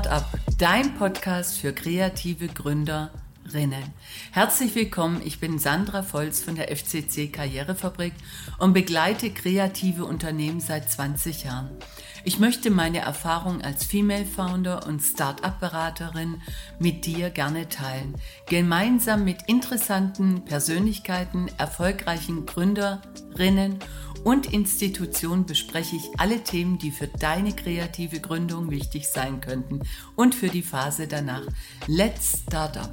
Startup, dein Podcast für kreative Gründerinnen. Herzlich willkommen, ich bin Sandra Volz von der FCC Karrierefabrik und begleite kreative Unternehmen seit 20 Jahren. Ich möchte meine Erfahrung als Female Founder und Startup-Beraterin mit dir gerne teilen. Gemeinsam mit interessanten Persönlichkeiten, erfolgreichen Gründerinnen und Institutionen bespreche ich alle Themen, die für deine kreative Gründung wichtig sein könnten und für die Phase danach. Let's Start Up!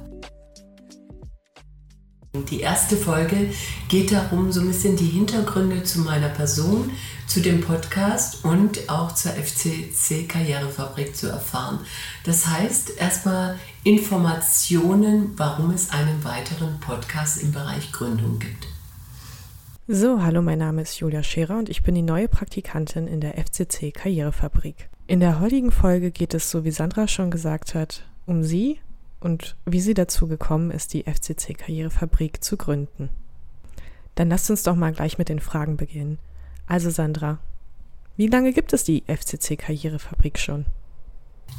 Die erste Folge geht darum, so ein bisschen die Hintergründe zu meiner Person, zu dem Podcast und auch zur FCC Karrierefabrik zu erfahren. Das heißt, erstmal Informationen, warum es einen weiteren Podcast im Bereich Gründung gibt. So, hallo, mein Name ist Julia Scherer und ich bin die neue Praktikantin in der FCC Karrierefabrik. In der heutigen Folge geht es, so wie Sandra schon gesagt hat, um sie und wie sie dazu gekommen ist, die FCC Karrierefabrik zu gründen. Dann lasst uns doch mal gleich mit den Fragen beginnen. Also Sandra, wie lange gibt es die FCC Karrierefabrik schon?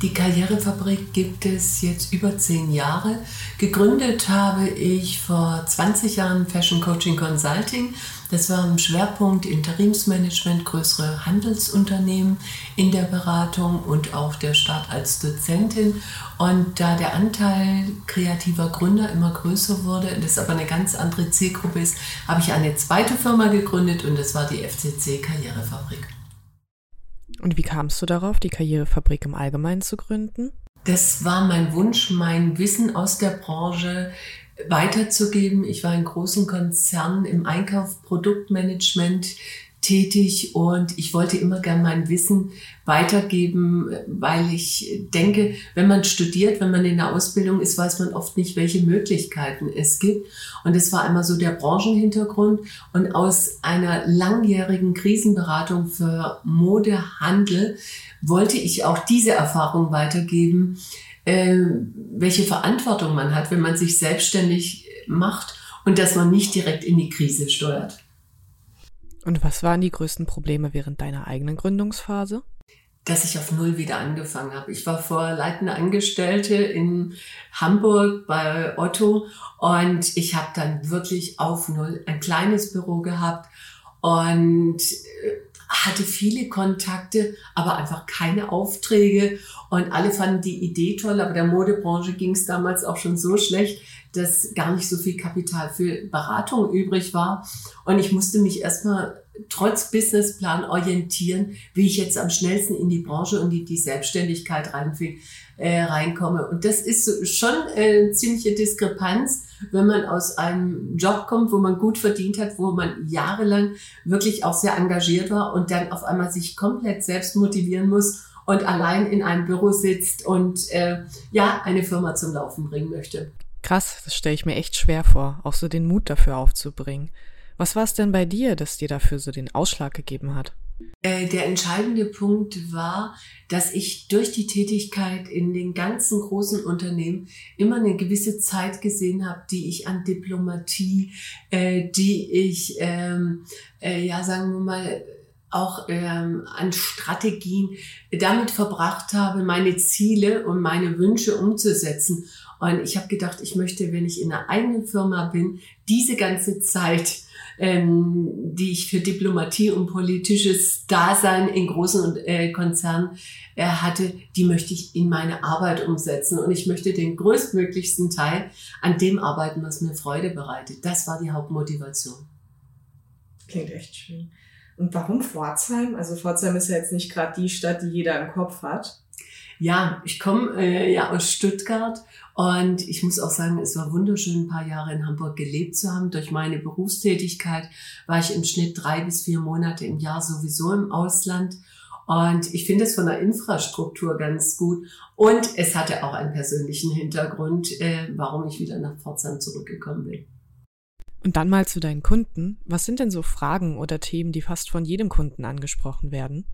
Die Karrierefabrik gibt es jetzt über zehn Jahre. Gegründet habe ich vor 20 Jahren Fashion Coaching Consulting. Das war im Schwerpunkt Interimsmanagement, größere Handelsunternehmen in der Beratung und auch der Start als Dozentin. Und da der Anteil kreativer Gründer immer größer wurde, das aber eine ganz andere Zielgruppe ist, habe ich eine zweite Firma gegründet und das war die FCC Karrierefabrik. Und wie kamst du darauf, die Karrierefabrik im Allgemeinen zu gründen? Das war mein Wunsch, mein Wissen aus der Branche weiterzugeben. Ich war in großen Konzernen im Einkauf, Produktmanagement tätig und ich wollte immer gern mein Wissen weitergeben, weil ich denke, wenn man studiert, wenn man in der Ausbildung ist, weiß man oft nicht, welche Möglichkeiten es gibt. Und es war einmal so der Branchenhintergrund und aus einer langjährigen Krisenberatung für Modehandel wollte ich auch diese Erfahrung weitergeben, äh, welche Verantwortung man hat, wenn man sich selbstständig macht und dass man nicht direkt in die Krise steuert. Und was waren die größten Probleme während deiner eigenen Gründungsphase? dass ich auf Null wieder angefangen habe. Ich war vor leitende Angestellte in Hamburg bei Otto und ich habe dann wirklich auf Null ein kleines Büro gehabt und äh, hatte viele Kontakte, aber einfach keine Aufträge und alle fanden die Idee toll, aber der Modebranche ging es damals auch schon so schlecht, dass gar nicht so viel Kapital für Beratung übrig war und ich musste mich erstmal trotz Businessplan orientieren, wie ich jetzt am schnellsten in die Branche und die, die Selbstständigkeit reinfind, äh, reinkomme. Und das ist schon äh, ziemliche Diskrepanz, wenn man aus einem Job kommt, wo man gut verdient hat, wo man jahrelang wirklich auch sehr engagiert war und dann auf einmal sich komplett selbst motivieren muss und allein in einem Büro sitzt und äh, ja, eine Firma zum Laufen bringen möchte. Krass, das stelle ich mir echt schwer vor, auch so den Mut dafür aufzubringen. Was war es denn bei dir, das dir dafür so den Ausschlag gegeben hat? Äh, der entscheidende Punkt war, dass ich durch die Tätigkeit in den ganzen großen Unternehmen immer eine gewisse Zeit gesehen habe, die ich an Diplomatie, äh, die ich, ähm, äh, ja, sagen wir mal, auch ähm, an Strategien damit verbracht habe, meine Ziele und meine Wünsche umzusetzen. Und ich habe gedacht, ich möchte, wenn ich in einer eigenen Firma bin, diese ganze Zeit ähm, die ich für Diplomatie und politisches Dasein in großen äh, Konzernen äh, hatte, die möchte ich in meine Arbeit umsetzen. Und ich möchte den größtmöglichsten Teil an dem arbeiten, was mir Freude bereitet. Das war die Hauptmotivation. Klingt echt schön. Und warum Pforzheim? Also Pforzheim ist ja jetzt nicht gerade die Stadt, die jeder im Kopf hat. Ja, ich komme äh, ja aus Stuttgart und ich muss auch sagen, es war wunderschön, ein paar Jahre in Hamburg gelebt zu haben. Durch meine Berufstätigkeit war ich im Schnitt drei bis vier Monate im Jahr sowieso im Ausland. Und ich finde es von der Infrastruktur ganz gut. Und es hatte auch einen persönlichen Hintergrund, äh, warum ich wieder nach Pforzheim zurückgekommen bin. Und dann mal zu deinen Kunden. Was sind denn so Fragen oder Themen, die fast von jedem Kunden angesprochen werden?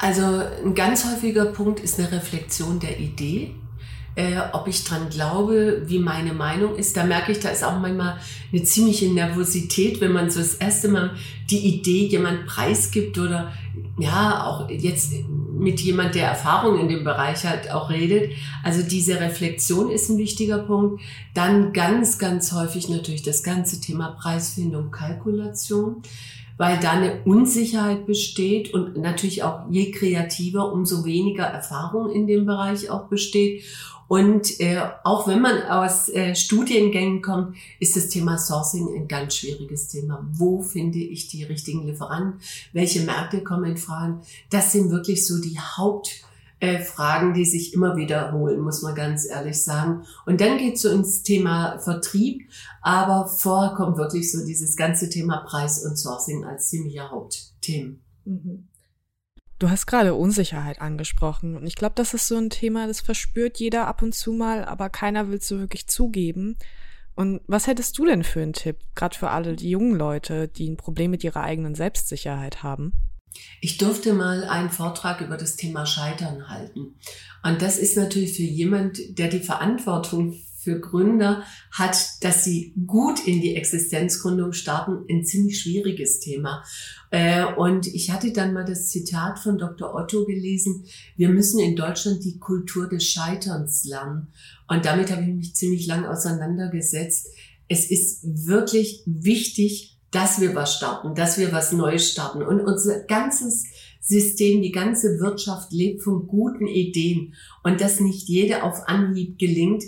Also ein ganz häufiger Punkt ist eine Reflexion der Idee. Äh, ob ich dran glaube, wie meine Meinung ist. Da merke ich, da ist auch manchmal eine ziemliche Nervosität, wenn man so das erste Mal die Idee jemand preisgibt oder ja, auch jetzt mit jemand, der Erfahrung in dem Bereich hat, auch redet. Also diese Reflexion ist ein wichtiger Punkt. Dann ganz, ganz häufig natürlich das ganze Thema Preisfindung, Kalkulation, weil da eine Unsicherheit besteht und natürlich auch je kreativer, umso weniger Erfahrung in dem Bereich auch besteht. Und äh, auch wenn man aus äh, Studiengängen kommt, ist das Thema Sourcing ein ganz schwieriges Thema. Wo finde ich die richtigen Lieferanten? Welche Märkte kommen in Fragen? Das sind wirklich so die Hauptfragen, äh, die sich immer wiederholen, muss man ganz ehrlich sagen. Und dann geht es so ins Thema Vertrieb, aber vorher kommt wirklich so dieses ganze Thema Preis und Sourcing als ziemlicher Hauptthemen. Mhm. Du hast gerade Unsicherheit angesprochen und ich glaube, das ist so ein Thema, das verspürt jeder ab und zu mal, aber keiner will es so wirklich zugeben. Und was hättest du denn für einen Tipp, gerade für alle die jungen Leute, die ein Problem mit ihrer eigenen Selbstsicherheit haben? Ich durfte mal einen Vortrag über das Thema Scheitern halten. Und das ist natürlich für jemand, der die Verantwortung für Gründer hat, dass sie gut in die Existenzgründung starten, ein ziemlich schwieriges Thema. Äh, und ich hatte dann mal das Zitat von Dr. Otto gelesen, wir müssen in Deutschland die Kultur des Scheiterns lernen. Und damit habe ich mich ziemlich lang auseinandergesetzt. Es ist wirklich wichtig, dass wir was starten, dass wir was Neues starten. Und unser ganzes System, die ganze Wirtschaft lebt von guten Ideen. Und dass nicht jede auf Anhieb gelingt,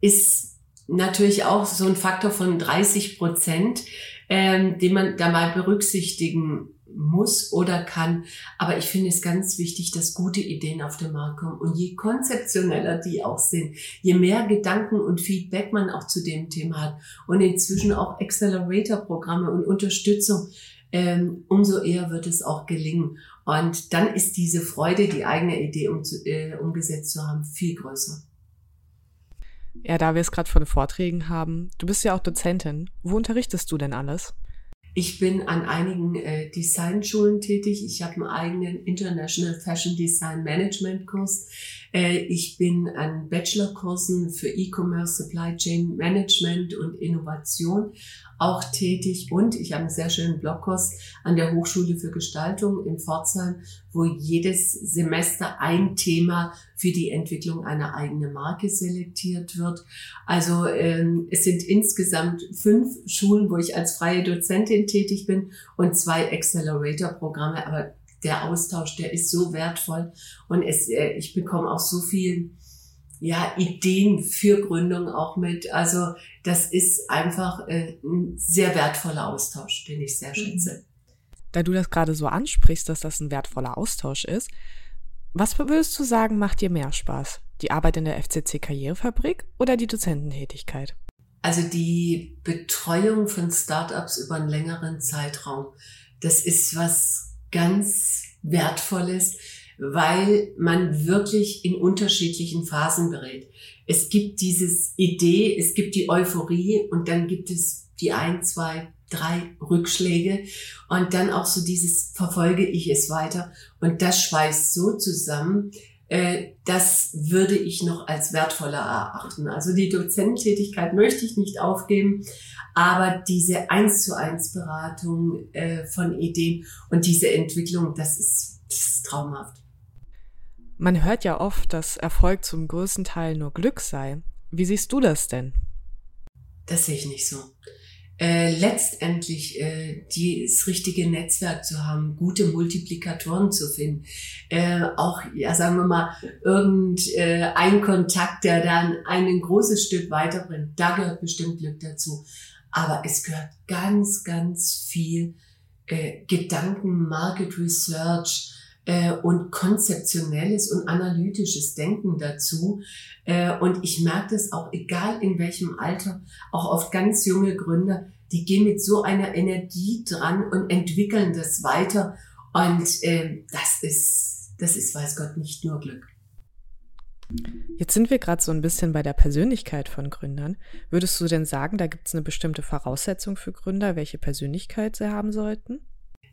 ist natürlich auch so ein Faktor von 30 Prozent, ähm, den man da mal berücksichtigen muss oder kann. Aber ich finde es ganz wichtig, dass gute Ideen auf den Markt kommen. Und je konzeptioneller die auch sind, je mehr Gedanken und Feedback man auch zu dem Thema hat und inzwischen auch Accelerator-Programme und Unterstützung, ähm, umso eher wird es auch gelingen. Und dann ist diese Freude, die eigene Idee um, äh, umgesetzt zu haben, viel größer. Ja, da wir es gerade von Vorträgen haben, du bist ja auch Dozentin. Wo unterrichtest du denn alles? Ich bin an einigen äh, Designschulen tätig. Ich habe einen eigenen International Fashion Design Management Kurs. Äh, ich bin an Bachelorkursen für E-Commerce, Supply Chain Management und Innovation auch tätig und ich habe einen sehr schönen Blogkurs an der Hochschule für Gestaltung in Pforzheim, wo jedes Semester ein Thema für die Entwicklung einer eigenen Marke selektiert wird. Also ähm, es sind insgesamt fünf Schulen, wo ich als freie Dozentin tätig bin und zwei Accelerator-Programme, aber der Austausch, der ist so wertvoll und es, äh, ich bekomme auch so viel ja, Ideen für Gründung auch mit. Also das ist einfach äh, ein sehr wertvoller Austausch, den ich sehr mhm. schätze. Da du das gerade so ansprichst, dass das ein wertvoller Austausch ist, was würdest du sagen, macht dir mehr Spaß? Die Arbeit in der FCC Karrierefabrik oder die Dozententätigkeit? Also die Betreuung von Startups über einen längeren Zeitraum, das ist was ganz Wertvolles weil man wirklich in unterschiedlichen Phasen berät. Es gibt dieses Idee, es gibt die Euphorie und dann gibt es die ein, zwei, drei Rückschläge und dann auch so dieses verfolge ich es weiter und das schweißt so zusammen, äh, das würde ich noch als wertvoller erachten. Also die Dozententätigkeit möchte ich nicht aufgeben, aber diese eins zu eins Beratung äh, von Ideen und diese Entwicklung, das ist, das ist traumhaft. Man hört ja oft, dass Erfolg zum größten Teil nur Glück sei. Wie siehst du das denn? Das sehe ich nicht so. Äh, letztendlich äh, das richtige Netzwerk zu haben, gute Multiplikatoren zu finden, äh, auch, ja, sagen wir mal, irgendein äh, Kontakt, der dann ein großes Stück weiterbringt, da gehört bestimmt Glück dazu. Aber es gehört ganz, ganz viel äh, Gedanken, Market Research, äh, und konzeptionelles und analytisches Denken dazu. Äh, und ich merke das auch, egal in welchem Alter, auch oft ganz junge Gründer, die gehen mit so einer Energie dran und entwickeln das weiter. Und äh, das ist, das ist, weiß Gott, nicht nur Glück. Jetzt sind wir gerade so ein bisschen bei der Persönlichkeit von Gründern. Würdest du denn sagen, da gibt es eine bestimmte Voraussetzung für Gründer, welche Persönlichkeit sie haben sollten?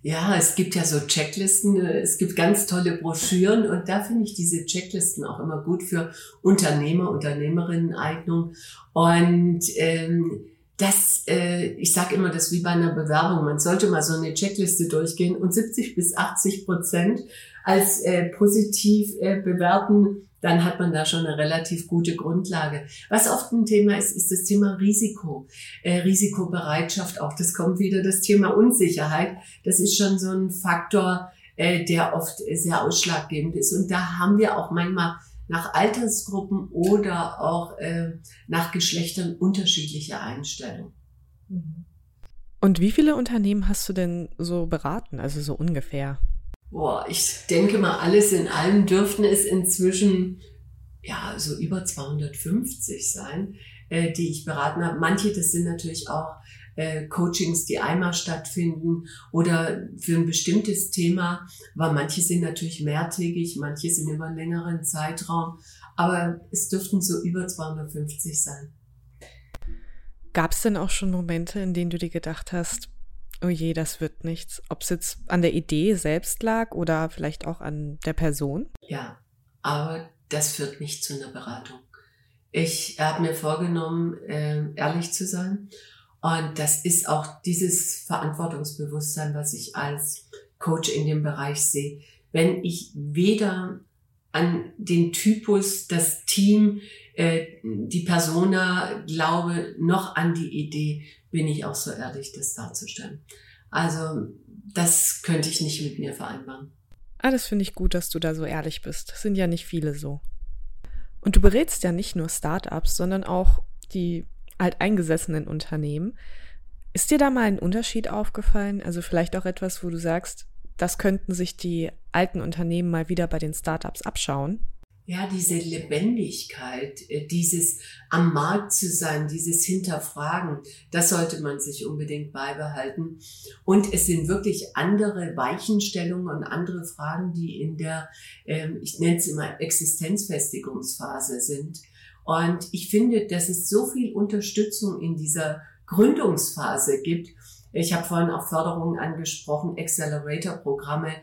Ja, es gibt ja so Checklisten, es gibt ganz tolle Broschüren und da finde ich diese Checklisten auch immer gut für Unternehmer, Unternehmerinnen Eignung. Und ähm, das, äh, ich sage immer, das wie bei einer Bewerbung. Man sollte mal so eine Checkliste durchgehen und 70 bis 80 Prozent als äh, positiv äh, bewerten, dann hat man da schon eine relativ gute Grundlage. Was oft ein Thema ist, ist das Thema Risiko, äh, Risikobereitschaft auch. Das kommt wieder das Thema Unsicherheit. Das ist schon so ein Faktor, äh, der oft sehr ausschlaggebend ist. Und da haben wir auch manchmal nach Altersgruppen oder auch äh, nach Geschlechtern unterschiedliche Einstellungen. Und wie viele Unternehmen hast du denn so beraten, also so ungefähr? Boah, ich denke mal, alles in allem dürften es inzwischen ja so über 250 sein, äh, die ich beraten habe. Manche, das sind natürlich auch äh, Coachings, die einmal stattfinden oder für ein bestimmtes Thema, weil manche sind natürlich mehrtägig, manche sind über einen längeren Zeitraum, aber es dürften so über 250 sein. Gab es denn auch schon Momente, in denen du dir gedacht hast, oh je, das wird nichts, ob es jetzt an der Idee selbst lag oder vielleicht auch an der Person? Ja, aber das führt nicht zu einer Beratung. Ich habe mir vorgenommen, äh, ehrlich zu sein und das ist auch dieses Verantwortungsbewusstsein, was ich als Coach in dem Bereich sehe. Wenn ich weder an den Typus, das Team, äh, die Persona glaube, noch an die Idee, bin ich auch so ehrlich, das darzustellen. Also das könnte ich nicht mit mir vereinbaren. Ah, das finde ich gut, dass du da so ehrlich bist. Das sind ja nicht viele so. Und du berätst ja nicht nur Startups, sondern auch die alteingesessenen Unternehmen. Ist dir da mal ein Unterschied aufgefallen? Also vielleicht auch etwas, wo du sagst, das könnten sich die alten Unternehmen mal wieder bei den Startups abschauen? Ja, diese Lebendigkeit, äh, dieses am Markt zu sein, dieses Hinterfragen, das sollte man sich unbedingt beibehalten. Und es sind wirklich andere Weichenstellungen und andere Fragen, die in der, ähm, ich nenne es immer Existenzfestigungsphase sind. Und ich finde, dass es so viel Unterstützung in dieser Gründungsphase gibt. Ich habe vorhin auch Förderungen angesprochen, Accelerator-Programme,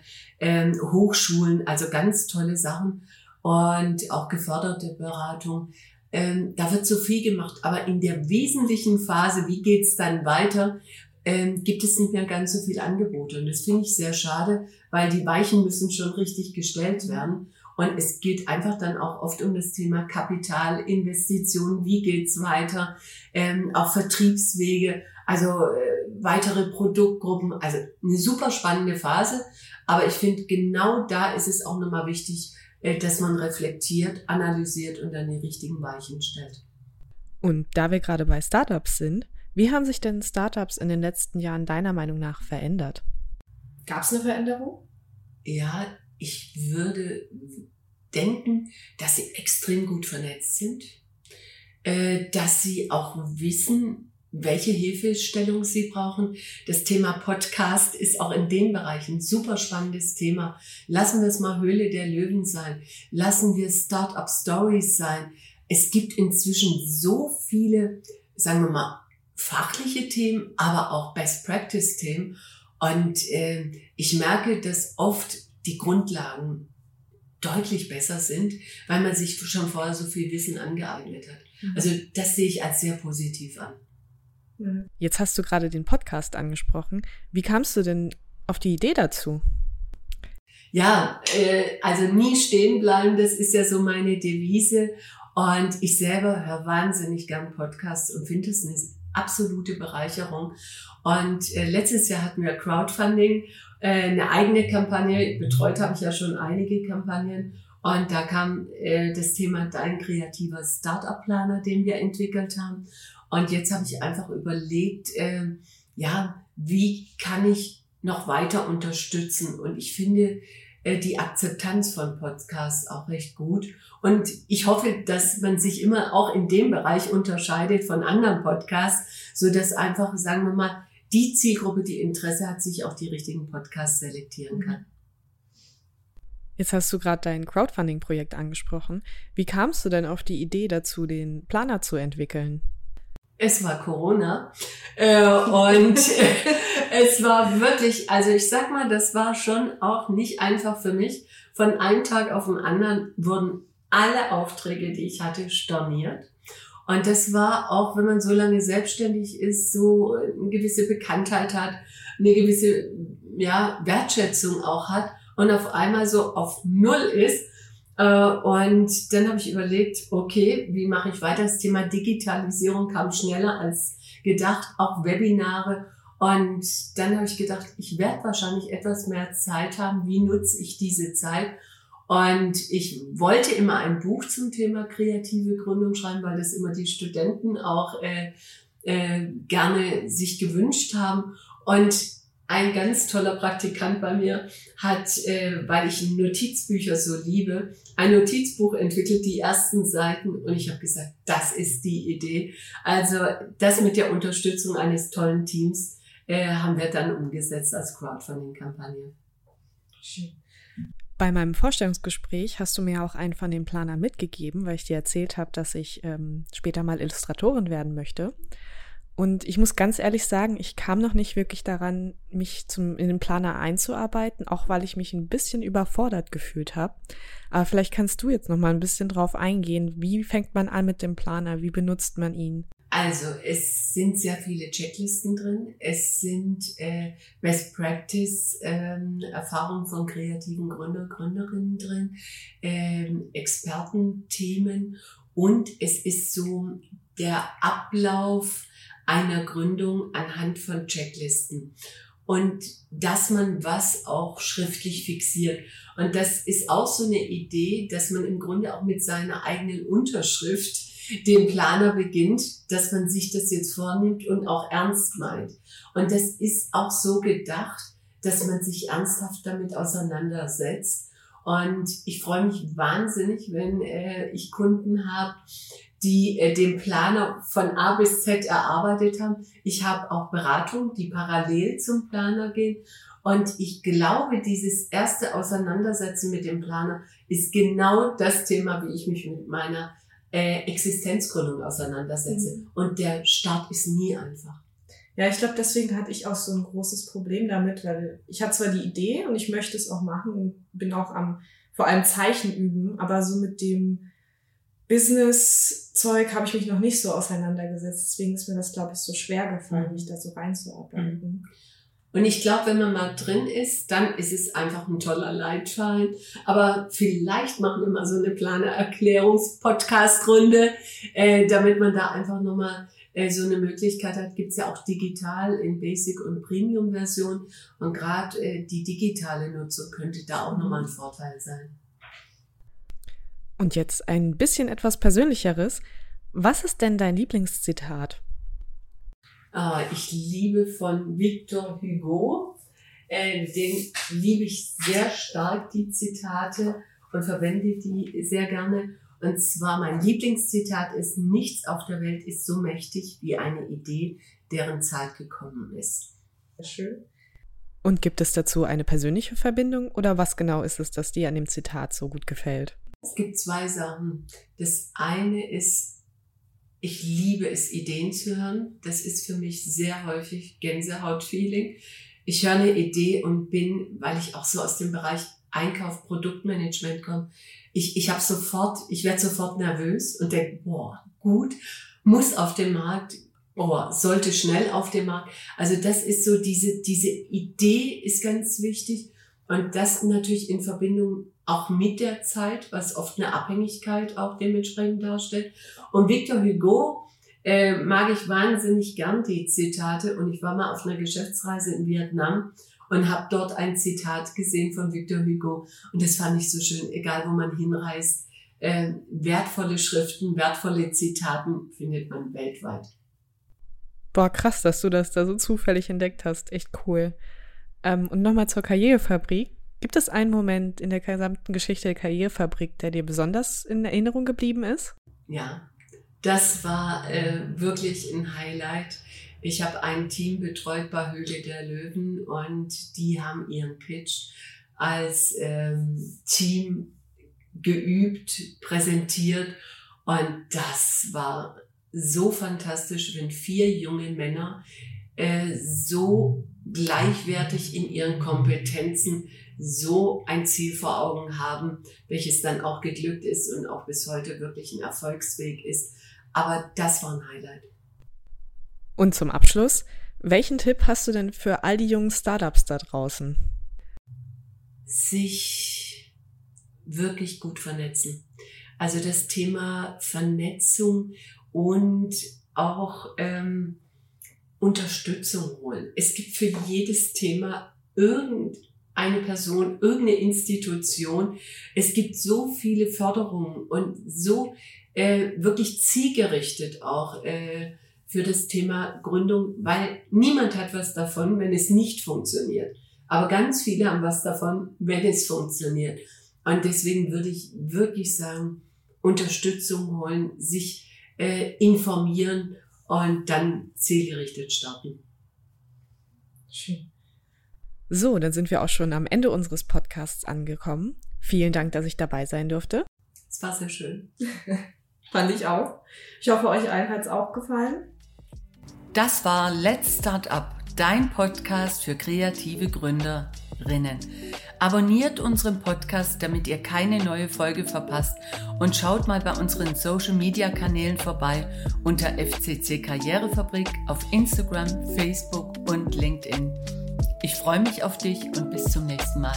ähm, Hochschulen, also ganz tolle Sachen und auch geförderte Beratung. Ähm, da wird so viel gemacht, aber in der wesentlichen Phase, wie geht's dann weiter, ähm, gibt es nicht mehr ganz so viel Angebote. Und das finde ich sehr schade, weil die Weichen müssen schon richtig gestellt werden. Und es geht einfach dann auch oft um das Thema Kapital, Investitionen, wie geht's weiter, ähm, auch Vertriebswege, also äh, weitere Produktgruppen, also eine super spannende Phase. Aber ich finde, genau da ist es auch nochmal wichtig, dass man reflektiert, analysiert und dann die richtigen Weichen stellt. Und da wir gerade bei Startups sind, wie haben sich denn Startups in den letzten Jahren deiner Meinung nach verändert? Gab es eine Veränderung? Ja, ich würde denken, dass sie extrem gut vernetzt sind, äh, dass sie auch wissen, welche Hilfestellung sie brauchen. Das Thema Podcast ist auch in dem Bereich ein super spannendes Thema. Lassen wir es mal Höhle der Löwen sein. Lassen wir Startup Stories sein. Es gibt inzwischen so viele, sagen wir mal, fachliche Themen, aber auch Best Practice Themen. Und äh, ich merke, dass oft die Grundlagen deutlich besser sind, weil man sich schon vorher so viel Wissen angeeignet hat. Mhm. Also das sehe ich als sehr positiv an. Jetzt hast du gerade den Podcast angesprochen. Wie kamst du denn auf die Idee dazu? Ja, äh, also nie stehen bleiben, das ist ja so meine Devise. Und ich selber höre wahnsinnig gern Podcasts und finde es eine absolute Bereicherung. Und äh, letztes Jahr hatten wir Crowdfunding, äh, eine eigene Kampagne. Betreut habe ich ja schon einige Kampagnen. Und da kam äh, das Thema Dein kreativer Startup-Planer, den wir entwickelt haben. Und jetzt habe ich einfach überlegt, äh, ja, wie kann ich noch weiter unterstützen? Und ich finde äh, die Akzeptanz von Podcasts auch recht gut. Und ich hoffe, dass man sich immer auch in dem Bereich unterscheidet von anderen Podcasts, so dass einfach, sagen wir mal, die Zielgruppe, die Interesse hat, sich auch die richtigen Podcasts selektieren kann. Jetzt hast du gerade dein Crowdfunding-Projekt angesprochen. Wie kamst du denn auf die Idee dazu, den Planer zu entwickeln? Es war Corona äh, und es war wirklich, also ich sag mal, das war schon auch nicht einfach für mich. Von einem Tag auf den anderen wurden alle Aufträge, die ich hatte, storniert. Und das war auch, wenn man so lange selbstständig ist, so eine gewisse Bekanntheit hat, eine gewisse ja, Wertschätzung auch hat und auf einmal so auf Null ist. Äh, und dann habe ich überlegt, okay, wie mache ich weiter? Das Thema Digitalisierung kam schneller als gedacht, auch Webinare. Und dann habe ich gedacht, ich werde wahrscheinlich etwas mehr Zeit haben. Wie nutze ich diese Zeit? Und ich wollte immer ein Buch zum Thema kreative Gründung schreiben, weil das immer die Studenten auch äh, äh, gerne sich gewünscht haben. Und ein ganz toller Praktikant bei mir hat, äh, weil ich Notizbücher so liebe, ein Notizbuch entwickelt, die ersten Seiten. Und ich habe gesagt, das ist die Idee. Also das mit der Unterstützung eines tollen Teams äh, haben wir dann umgesetzt als Crowdfunding-Kampagne. Schön. Bei meinem Vorstellungsgespräch hast du mir auch einen von den Planern mitgegeben, weil ich dir erzählt habe, dass ich ähm, später mal Illustratorin werden möchte. Und ich muss ganz ehrlich sagen, ich kam noch nicht wirklich daran, mich zum, in den Planer einzuarbeiten, auch weil ich mich ein bisschen überfordert gefühlt habe. Aber vielleicht kannst du jetzt noch mal ein bisschen drauf eingehen. Wie fängt man an mit dem Planer? Wie benutzt man ihn? Also es sind sehr viele Checklisten drin. Es sind äh, Best Practice ähm, Erfahrungen von kreativen Gründer, Gründerinnen drin, ähm, Expertenthemen und es ist so der Ablauf einer Gründung anhand von Checklisten und dass man was auch schriftlich fixiert. Und das ist auch so eine Idee, dass man im Grunde auch mit seiner eigenen Unterschrift den Planer beginnt, dass man sich das jetzt vornimmt und auch ernst meint. Und das ist auch so gedacht, dass man sich ernsthaft damit auseinandersetzt. Und ich freue mich wahnsinnig, wenn äh, ich Kunden habe, die äh, den Planer von A bis Z erarbeitet haben. Ich habe auch Beratungen, die parallel zum Planer gehen. Und ich glaube, dieses erste Auseinandersetzen mit dem Planer ist genau das Thema, wie ich mich mit meiner äh, Existenzgründung auseinandersetze. Mhm. Und der Start ist nie einfach. Ja, ich glaube, deswegen hatte ich auch so ein großes Problem damit, weil ich habe zwar die Idee und ich möchte es auch machen und bin auch am vor allem Zeichen üben, aber so mit dem Business-Zeug habe ich mich noch nicht so auseinandergesetzt. Deswegen ist mir das, glaube ich, so schwer gefallen, mich da so reinzuarbeiten. Mhm. Und ich glaube, wenn man mal drin ist, dann ist es einfach ein toller Leitschein. Aber vielleicht machen wir mal so eine plane Erklärungs-Podcast-Runde, äh, damit man da einfach nochmal äh, so eine Möglichkeit hat. Gibt's ja auch digital in Basic- und Premium-Version. Und gerade äh, die digitale Nutzung könnte da auch nochmal ein Vorteil sein. Und jetzt ein bisschen etwas Persönlicheres. Was ist denn dein Lieblingszitat? Ah, ich liebe von Victor Hugo. Äh, den liebe ich sehr stark, die Zitate, und verwende die sehr gerne. Und zwar mein Lieblingszitat ist, nichts auf der Welt ist so mächtig wie eine Idee, deren Zeit gekommen ist. Schön. Und gibt es dazu eine persönliche Verbindung oder was genau ist es, das dir an dem Zitat so gut gefällt? Es gibt zwei Sachen. Das eine ist, ich liebe es, Ideen zu hören. Das ist für mich sehr häufig Gänsehaut-Feeling. Ich höre eine Idee und bin, weil ich auch so aus dem Bereich Einkauf, Produktmanagement komme, ich, ich habe sofort, ich werde sofort nervös und denke, boah, gut, muss auf dem Markt, boah, sollte schnell auf dem Markt. Also das ist so, diese, diese Idee ist ganz wichtig und das natürlich in Verbindung auch mit der Zeit, was oft eine Abhängigkeit auch dementsprechend darstellt. Und Victor Hugo äh, mag ich wahnsinnig gern die Zitate und ich war mal auf einer Geschäftsreise in Vietnam und habe dort ein Zitat gesehen von Victor Hugo und das fand ich so schön, egal wo man hinreist. Äh, wertvolle Schriften, wertvolle Zitaten findet man weltweit. Boah, krass, dass du das da so zufällig entdeckt hast. Echt cool. Ähm, und nochmal zur Karrierefabrik. Gibt es einen Moment in der gesamten Geschichte der Karrierefabrik, der dir besonders in Erinnerung geblieben ist? Ja, das war äh, wirklich ein Highlight. Ich habe ein Team betreut bei Höhle der Löwen und die haben ihren Pitch als ähm, Team geübt, präsentiert und das war so fantastisch, wenn vier junge Männer äh, so gleichwertig in ihren Kompetenzen so ein Ziel vor Augen haben, welches dann auch geglückt ist und auch bis heute wirklich ein Erfolgsweg ist. Aber das war ein Highlight. Und zum Abschluss, welchen Tipp hast du denn für all die jungen Startups da draußen? Sich wirklich gut vernetzen. Also das Thema Vernetzung und auch ähm, Unterstützung holen. Es gibt für jedes Thema irgendeine Person, irgendeine Institution. Es gibt so viele Förderungen und so äh, wirklich zielgerichtet auch äh, für das Thema Gründung, weil niemand hat was davon, wenn es nicht funktioniert. Aber ganz viele haben was davon, wenn es funktioniert. Und deswegen würde ich wirklich sagen, Unterstützung holen, sich äh, informieren und dann zielgerichtet starten. Schön. So, dann sind wir auch schon am Ende unseres Podcasts angekommen. Vielen Dank, dass ich dabei sein durfte. Es war sehr schön. Fand ich auch. Ich hoffe, euch allen hat es auch gefallen. Das war Let's Start Up, dein Podcast für kreative Gründerinnen. Abonniert unseren Podcast, damit ihr keine neue Folge verpasst und schaut mal bei unseren Social Media Kanälen vorbei unter FCC Karrierefabrik auf Instagram, Facebook und LinkedIn. Ich freue mich auf dich und bis zum nächsten Mal.